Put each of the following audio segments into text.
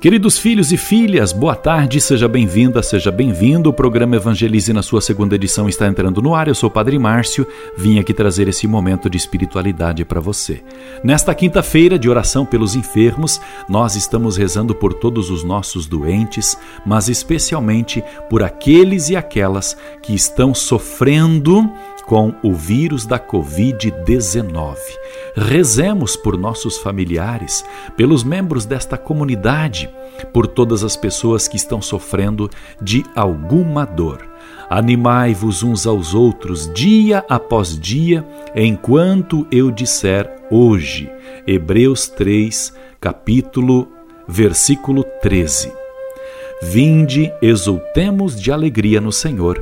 Queridos filhos e filhas, boa tarde, seja bem-vinda, seja bem-vindo. O programa Evangelize na sua segunda edição está entrando no ar. Eu sou o Padre Márcio, vim aqui trazer esse momento de espiritualidade para você. Nesta quinta-feira de oração pelos enfermos, nós estamos rezando por todos os nossos doentes, mas especialmente por aqueles e aquelas que estão sofrendo com o vírus da Covid-19. Rezemos por nossos familiares, pelos membros desta comunidade, por todas as pessoas que estão sofrendo de alguma dor. Animai-vos uns aos outros dia após dia, enquanto eu disser hoje. Hebreus 3, capítulo, versículo 13. Vinde, exultemos de alegria no Senhor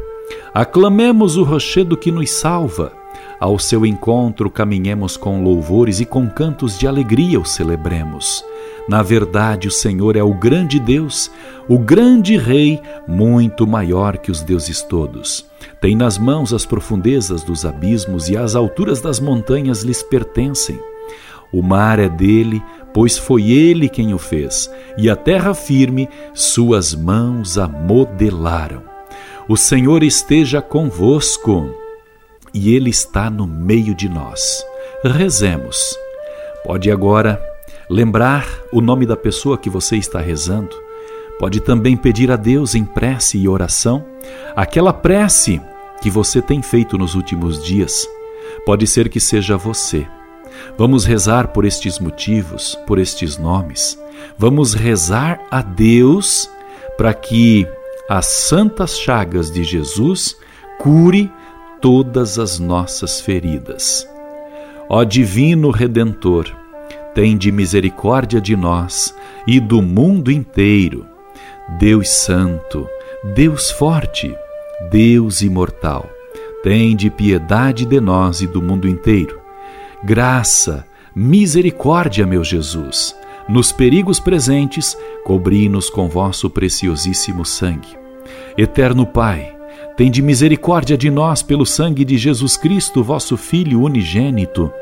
Aclamemos o rochedo que nos salva. Ao seu encontro caminhemos com louvores e com cantos de alegria o celebremos. Na verdade, o Senhor é o grande Deus, o grande Rei, muito maior que os deuses todos. Tem nas mãos as profundezas dos abismos e as alturas das montanhas lhes pertencem. O mar é dele, pois foi ele quem o fez, e a terra firme suas mãos a modelaram. O Senhor esteja convosco e Ele está no meio de nós. Rezemos. Pode agora lembrar o nome da pessoa que você está rezando. Pode também pedir a Deus em prece e oração aquela prece que você tem feito nos últimos dias. Pode ser que seja você. Vamos rezar por estes motivos, por estes nomes. Vamos rezar a Deus para que as santas chagas de Jesus cure todas as nossas feridas. Ó Divino Redentor, tende misericórdia de nós e do mundo inteiro. Deus Santo, Deus Forte, Deus Imortal, tende piedade de nós e do mundo inteiro. Graça, misericórdia, meu Jesus, nos perigos presentes, cobri-nos com vosso preciosíssimo sangue. Eterno Pai, tende misericórdia de nós pelo sangue de Jesus Cristo, vosso Filho unigênito.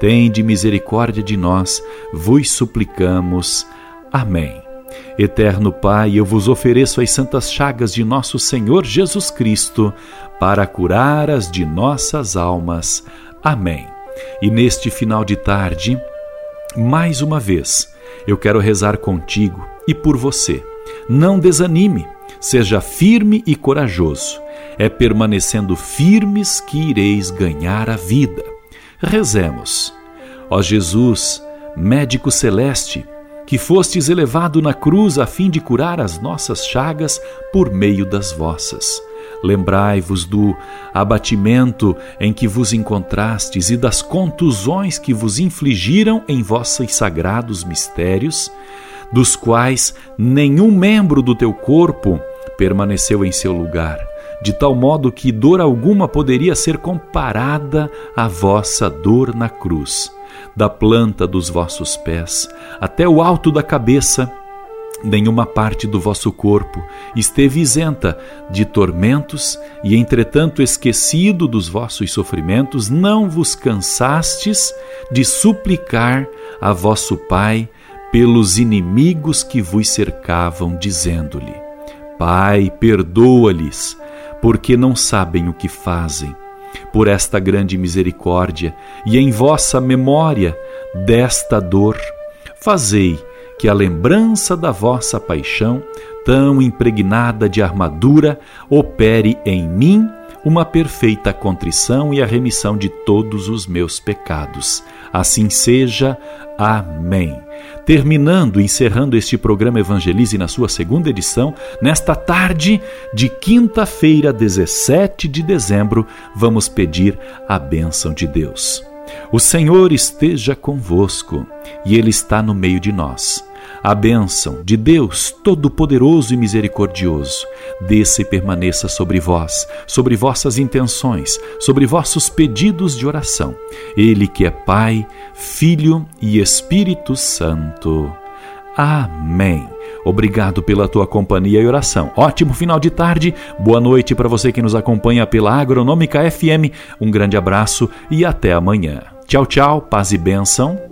Tende misericórdia de nós, vos suplicamos. Amém. Eterno Pai, eu vos ofereço as santas chagas de nosso Senhor Jesus Cristo, para curar as de nossas almas. Amém. E neste final de tarde, mais uma vez, eu quero rezar contigo e por você. Não desanime Seja firme e corajoso. É permanecendo firmes que ireis ganhar a vida. Rezemos. Ó Jesus, médico celeste, que fostes elevado na cruz a fim de curar as nossas chagas por meio das vossas. Lembrai-vos do abatimento em que vos encontrastes e das contusões que vos infligiram em vossos sagrados mistérios, dos quais nenhum membro do teu corpo permaneceu em seu lugar, de tal modo que dor alguma poderia ser comparada à vossa dor na cruz. Da planta dos vossos pés até o alto da cabeça, nenhuma parte do vosso corpo esteve isenta de tormentos, e entretanto, esquecido dos vossos sofrimentos, não vos cansastes de suplicar a vosso Pai pelos inimigos que vos cercavam, dizendo-lhe: Pai, perdoa-lhes, porque não sabem o que fazem. Por esta grande misericórdia e em vossa memória desta dor, fazei que a lembrança da vossa paixão, tão impregnada de armadura, opere em mim uma perfeita contrição e a remissão de todos os meus pecados. Assim seja. Amém terminando, encerrando este programa Evangelize na sua segunda edição, nesta tarde de quinta-feira, 17 de dezembro, vamos pedir a bênção de Deus. O Senhor esteja convosco e Ele está no meio de nós. A bênção de Deus Todo-Poderoso e Misericordioso desça e permaneça sobre vós, sobre vossas intenções, sobre vossos pedidos de oração. Ele que é Pai, Filho e Espírito Santo. Amém. Obrigado pela tua companhia e oração. Ótimo final de tarde. Boa noite para você que nos acompanha pela Agronômica FM. Um grande abraço e até amanhã. Tchau, tchau. Paz e bênção.